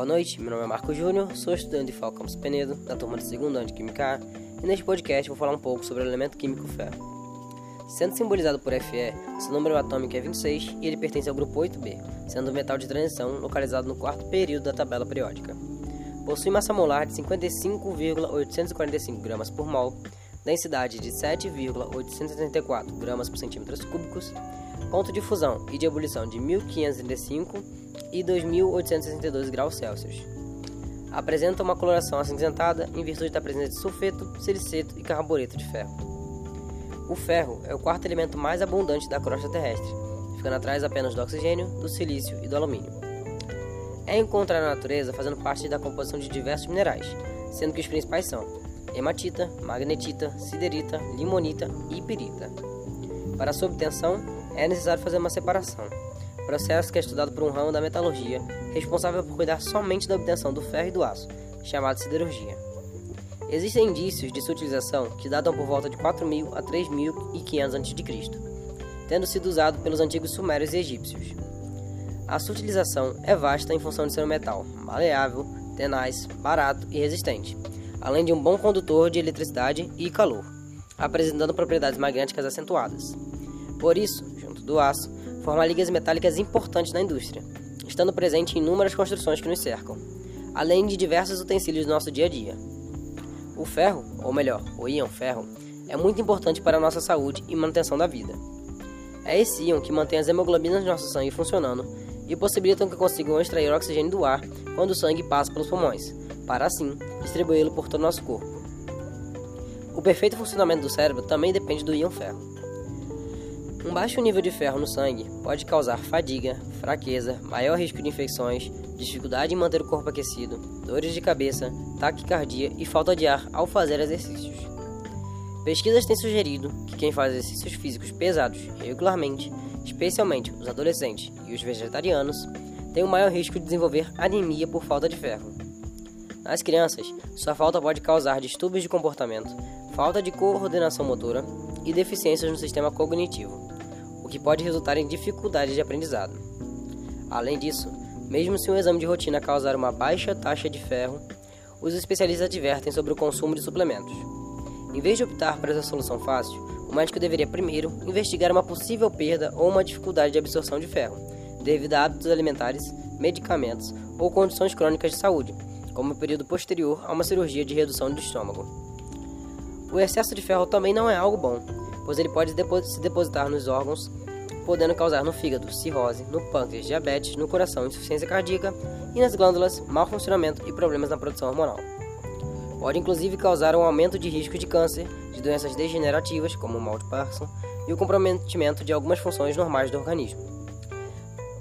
Boa noite, meu nome é Marco Júnior, sou estudante de FAO Campus Penedo, da turma de segundo ano de Química A, e neste podcast vou falar um pouco sobre o elemento químico ferro. Sendo simbolizado por Fe, seu número atômico é 26 e ele pertence ao grupo 8b, sendo um metal de transição localizado no quarto período da tabela periódica. Possui massa molar de 55,845 gramas por mol, densidade de 7,874 gramas por centímetros cúbicos, ponto de fusão e de ebulição de 1535 e 2862 graus Celsius. Apresenta uma coloração acinzentada em virtude da presença de sulfeto, siliceto e carboreto de ferro. O ferro é o quarto elemento mais abundante da crosta terrestre, ficando atrás apenas do oxigênio, do silício e do alumínio. É encontrado na natureza fazendo parte da composição de diversos minerais, sendo que os principais são hematita, magnetita, siderita, limonita e pirita. Para sua obtenção, é necessário fazer uma separação, processo que é estudado por um ramo da metalurgia, responsável por cuidar somente da obtenção do ferro e do aço, chamado siderurgia. Existem indícios de sua utilização que datam por volta de 4.000 a 3.500 a.C., tendo sido usado pelos antigos sumérios e egípcios. A sua utilização é vasta em função de ser um metal maleável, tenaz, barato e resistente, além de um bom condutor de eletricidade e calor, apresentando propriedades magnéticas acentuadas. Por isso, junto do aço, forma ligas metálicas importantes na indústria, estando presente em inúmeras construções que nos cercam, além de diversos utensílios do nosso dia a dia. O ferro, ou melhor, o íon ferro, é muito importante para a nossa saúde e manutenção da vida. É esse íon que mantém as hemoglobinas do nosso sangue funcionando e possibilitam que consigam extrair oxigênio do ar quando o sangue passa pelos pulmões, para assim distribuí-lo por todo o nosso corpo. O perfeito funcionamento do cérebro também depende do íon ferro. Um baixo nível de ferro no sangue pode causar fadiga, fraqueza, maior risco de infecções, dificuldade em manter o corpo aquecido, dores de cabeça, taquicardia e falta de ar ao fazer exercícios. Pesquisas têm sugerido que quem faz exercícios físicos pesados regularmente especialmente os adolescentes e os vegetarianos, têm o um maior risco de desenvolver anemia por falta de ferro. Nas crianças, sua falta pode causar distúrbios de comportamento, falta de coordenação motora e deficiências no sistema cognitivo, o que pode resultar em dificuldades de aprendizado. Além disso, mesmo se um exame de rotina causar uma baixa taxa de ferro, os especialistas advertem sobre o consumo de suplementos. Em vez de optar por essa solução fácil, o médico deveria primeiro investigar uma possível perda ou uma dificuldade de absorção de ferro, devido a hábitos alimentares, medicamentos ou condições crônicas de saúde, como o período posterior a uma cirurgia de redução do estômago. O excesso de ferro também não é algo bom, pois ele pode se depositar nos órgãos, podendo causar no fígado cirrose, no pâncreas diabetes, no coração insuficiência cardíaca e nas glândulas mau funcionamento e problemas na produção hormonal. Pode inclusive causar um aumento de risco de câncer, de doenças degenerativas, como o mal de Parkinson, e o comprometimento de algumas funções normais do organismo.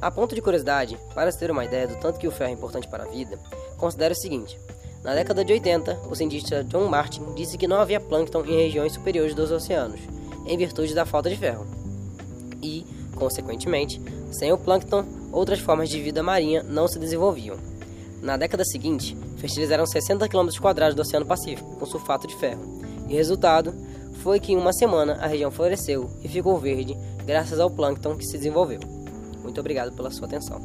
A ponto de curiosidade, para se ter uma ideia do tanto que o ferro é importante para a vida, considere o seguinte: na década de 80, o cientista John Martin disse que não havia plâncton em regiões superiores dos oceanos, em virtude da falta de ferro. E, consequentemente, sem o plâncton, outras formas de vida marinha não se desenvolviam. Na década seguinte, fertilizaram 60 km do Oceano Pacífico com sulfato de ferro, e o resultado foi que em uma semana a região floresceu e ficou verde graças ao plâncton que se desenvolveu. Muito obrigado pela sua atenção.